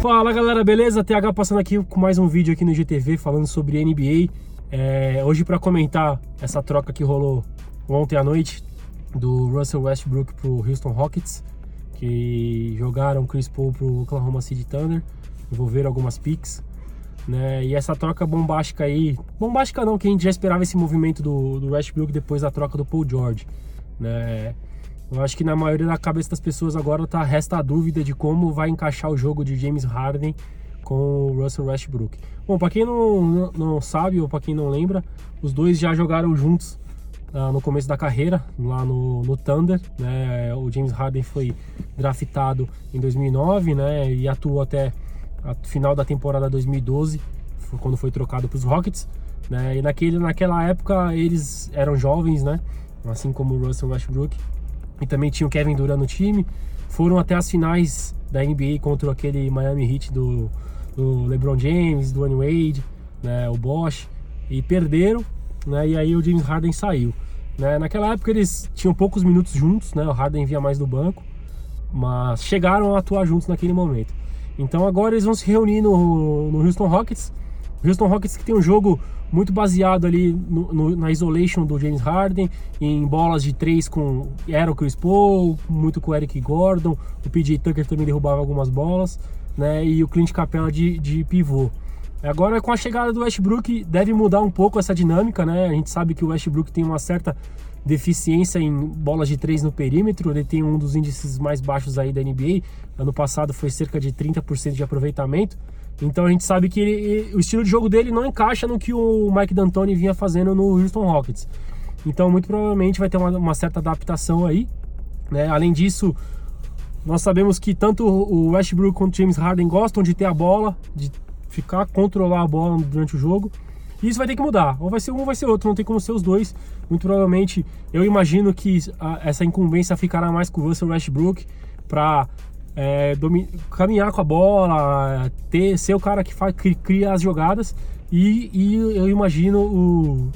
Fala galera, beleza? TH passando aqui com mais um vídeo aqui no GTV falando sobre NBA. É, hoje para comentar essa troca que rolou ontem à noite do Russell Westbrook pro Houston Rockets, que jogaram Chris Paul pro Oklahoma City Thunder, envolveram algumas picks. Né? E essa troca bombástica aí, bombástica não, que a gente já esperava esse movimento do, do Westbrook depois da troca do Paul George. Né? Eu acho que na maioria da cabeça das pessoas agora tá, resta a dúvida de como vai encaixar o jogo de James Harden com o Russell Westbrook. Bom, para quem não, não, sabe ou para quem não lembra, os dois já jogaram juntos uh, no começo da carreira, lá no, no Thunder. Né? O James Harden foi draftado em 2009 né? e atuou até a final da temporada 2012, quando foi trocado para os Rockets. Né? E naquele, naquela época eles eram jovens, né? assim como o Russell Westbrook e também tinha o Kevin Durant no time. Foram até as finais da NBA contra aquele Miami Heat do, do LeBron James, do Wade, né, o Bosch, e perderam, né, e aí o James Harden saiu. Né. Naquela época eles tinham poucos minutos juntos, né, o Harden via mais do banco, mas chegaram a atuar juntos naquele momento. Então agora eles vão se reunir no, no Houston Rockets. Houston Rockets que tem um jogo muito baseado ali no, no, na isolation do James Harden, em bolas de três com era o Chris Paul, muito com o Eric Gordon, o PJ Tucker também derrubava algumas bolas, né? E o Clint Capella de, de pivô. Agora com a chegada do Westbrook deve mudar um pouco essa dinâmica, né? A gente sabe que o Westbrook tem uma certa deficiência em bolas de três no perímetro, ele tem um dos índices mais baixos aí da NBA. Ano passado foi cerca de 30% de aproveitamento. Então a gente sabe que ele, o estilo de jogo dele não encaixa no que o Mike D'Antoni vinha fazendo no Houston Rockets. Então muito provavelmente vai ter uma, uma certa adaptação aí. Né? Além disso, nós sabemos que tanto o Westbrook quanto o James Harden gostam de ter a bola, de ficar controlar a bola durante o jogo. E isso vai ter que mudar. Ou vai ser um ou vai ser outro, não tem como ser os dois. Muito provavelmente, eu imagino que a, essa incumbência ficará mais com o Russell Westbrook para é, caminhar com a bola, ter, ser o cara que, faz, que cria as jogadas. E, e eu imagino o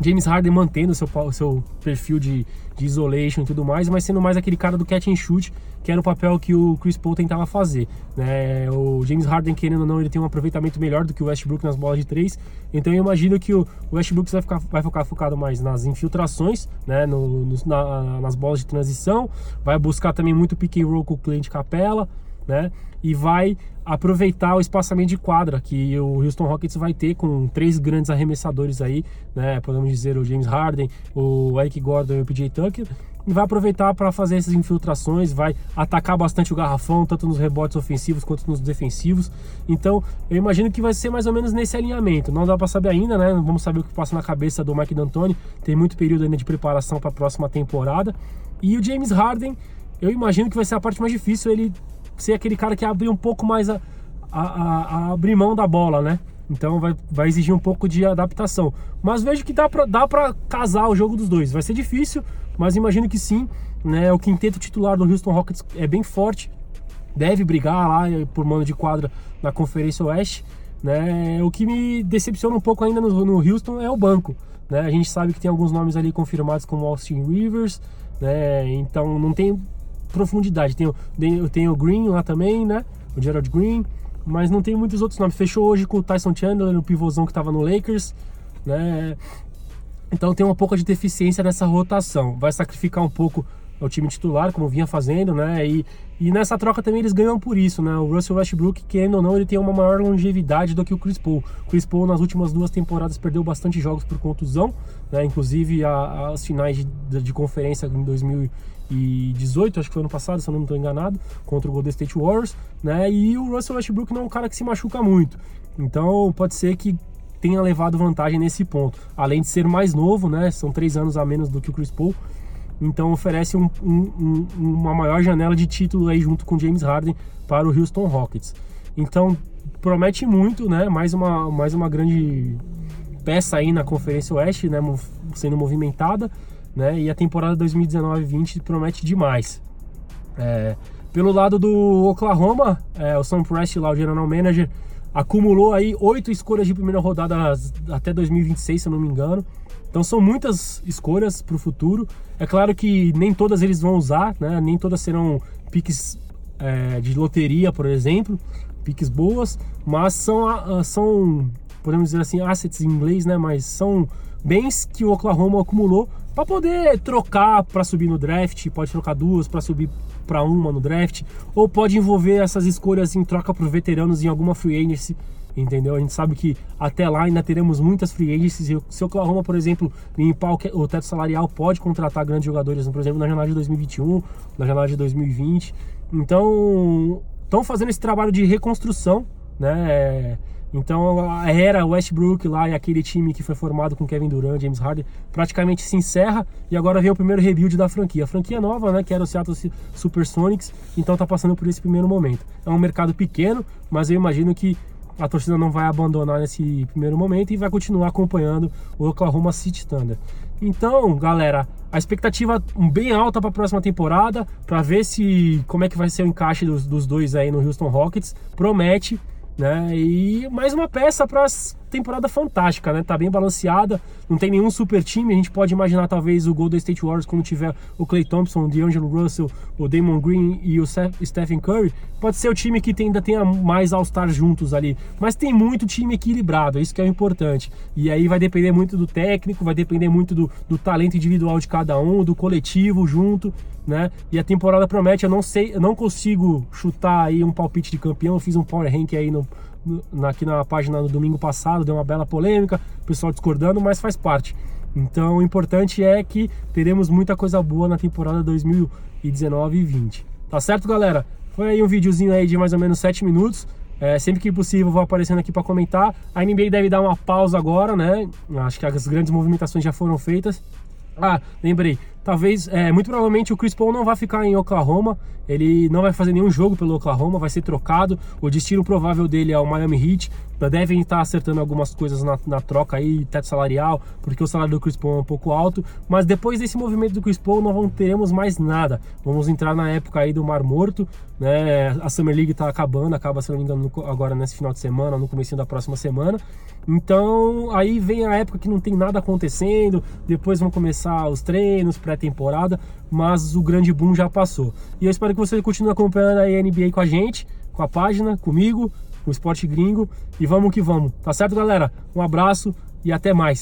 James Harden mantendo seu, seu perfil de, de isolation e tudo mais, mas sendo mais aquele cara do catch and shoot, que era o papel que o Chris Paul tentava fazer. Né? O James Harden, querendo ou não, ele tem um aproveitamento melhor do que o Westbrook nas bolas de três. Então eu imagino que o Westbrook vai ficar, vai ficar focado mais nas infiltrações, né? No, no, na, nas bolas de transição, vai buscar também muito pick and roll com o cliente capela, né? E vai aproveitar o espaçamento de quadra que o Houston Rockets vai ter com três grandes arremessadores aí, né? Podemos dizer o James Harden, o Eric Gordon e o PJ Tucker e vai aproveitar para fazer essas infiltrações, vai atacar bastante o garrafão, tanto nos rebotes ofensivos quanto nos defensivos. Então, eu imagino que vai ser mais ou menos nesse alinhamento. Não dá para saber ainda, né? Vamos saber o que passa na cabeça do Mike D'Antoni. Tem muito período ainda de preparação para a próxima temporada. E o James Harden, eu imagino que vai ser a parte mais difícil, ele ser aquele cara que abre um pouco mais a, a, a, a abrir mão da bola, né? Então vai, vai exigir um pouco de adaptação. Mas vejo que dá pra, dá pra casar o jogo dos dois. Vai ser difícil, mas imagino que sim. Né? O quinteto titular do Houston Rockets é bem forte. Deve brigar lá por mano de quadra na Conferência Oeste. Né? O que me decepciona um pouco ainda no, no Houston é o banco. Né? A gente sabe que tem alguns nomes ali confirmados como Austin Rivers. Né? Então não tem profundidade. Tem, tem, tem o Green lá também, né? O Gerald Green mas não tem muitos outros nomes. Fechou hoje com o Tyson Chandler, o pivôzão que estava no Lakers, né? Então tem uma pouca de deficiência nessa rotação. Vai sacrificar um pouco o time titular, como vinha fazendo, né? E, e nessa troca também eles ganham por isso, né? O Russell Westbrook, querendo ou não, ele tem uma maior longevidade do que o Chris Paul. O Chris Paul nas últimas duas temporadas perdeu bastante jogos por contusão, né? Inclusive a, as finais de, de conferência em 2000 2018, acho que foi ano passado, se eu não estou enganado, contra o Golden State Warriors, né? E o Russell Westbrook não é um cara que se machuca muito. Então pode ser que tenha levado vantagem nesse ponto. Além de ser mais novo, né? São três anos a menos do que o Chris Paul. Então oferece um, um, uma maior janela de título aí junto com James Harden para o Houston Rockets. Então promete muito, né? Mais uma, mais uma grande peça aí na Conferência Oeste, né? Sendo movimentada né? E a temporada 2019-20 promete demais. É, pelo lado do Oklahoma, é, o Sam Prest, lá, o general manager, acumulou aí oito escolhas de primeira rodada até 2026, se eu não me engano. Então são muitas escolhas para o futuro. É claro que nem todas eles vão usar, né? nem todas serão piques é, de loteria, por exemplo. piques boas, mas são, são podemos dizer assim, assets em inglês, né? Mas são bens que o Oklahoma acumulou para poder trocar para subir no draft, pode trocar duas para subir para uma no draft, ou pode envolver essas escolhas em troca por veteranos em alguma free agency, entendeu? A gente sabe que até lá ainda teremos muitas free agencies. Se o Oklahoma, por exemplo, limpar o teto salarial, pode contratar grandes jogadores, por exemplo, na janela de 2021, na janela de 2020. Então, estão fazendo esse trabalho de reconstrução, né? Então a era Westbrook lá e aquele time que foi formado com Kevin Durant, James Harden, praticamente se encerra e agora vem o primeiro rebuild da franquia. A franquia nova, né, que era o Seattle Supersonics, então tá passando por esse primeiro momento. É um mercado pequeno, mas eu imagino que a torcida não vai abandonar nesse primeiro momento e vai continuar acompanhando o Oklahoma City Thunder. Então, galera, a expectativa bem alta para a próxima temporada, para ver se como é que vai ser o encaixe dos, dos dois aí no Houston Rockets. Promete né? E mais uma peça para temporada fantástica, né? Tá bem balanceada, não tem nenhum super time. A gente pode imaginar talvez o Golden State Warriors quando tiver o Clay Thompson, o D'Angelo Russell, o Damon Green e o Stephen Curry. Pode ser o time que ainda tenha mais All-Stars juntos ali, mas tem muito time equilibrado, isso que é o importante. E aí vai depender muito do técnico, vai depender muito do, do talento individual de cada um, do coletivo junto, né? E a temporada promete, eu não sei, eu não consigo chutar aí um palpite de campeão, eu fiz um power rank aí no aqui na página no domingo passado, deu uma bela polêmica, o pessoal discordando, mas faz parte. Então o importante é que teremos muita coisa boa na temporada 2019 e 20. Tá certo, galera? Foi aí um videozinho aí de mais ou menos 7 minutos. É, sempre que possível vou aparecendo aqui para comentar. A NBA deve dar uma pausa agora, né? Acho que as grandes movimentações já foram feitas. Ah, lembrei. Talvez, é, muito provavelmente o Chris Paul não vai ficar em Oklahoma. Ele não vai fazer nenhum jogo pelo Oklahoma, vai ser trocado. O destino provável dele é o Miami Heat. Devem estar acertando algumas coisas na, na troca aí, teto salarial, porque o salário do Chris Paul é um pouco alto. Mas depois desse movimento do Chris Paul, não teremos mais nada. Vamos entrar na época aí do Mar Morto, né? A Summer League está acabando, acaba, se não me engano, agora nesse final de semana, no começo da próxima semana. Então, aí vem a época que não tem nada acontecendo, depois vão começar os treinos, pré-temporada, mas o grande boom já passou. E eu espero que você continue acompanhando a NBA com a gente, com a página, comigo, com o Esporte Gringo, e vamos que vamos. Tá certo, galera? Um abraço e até mais.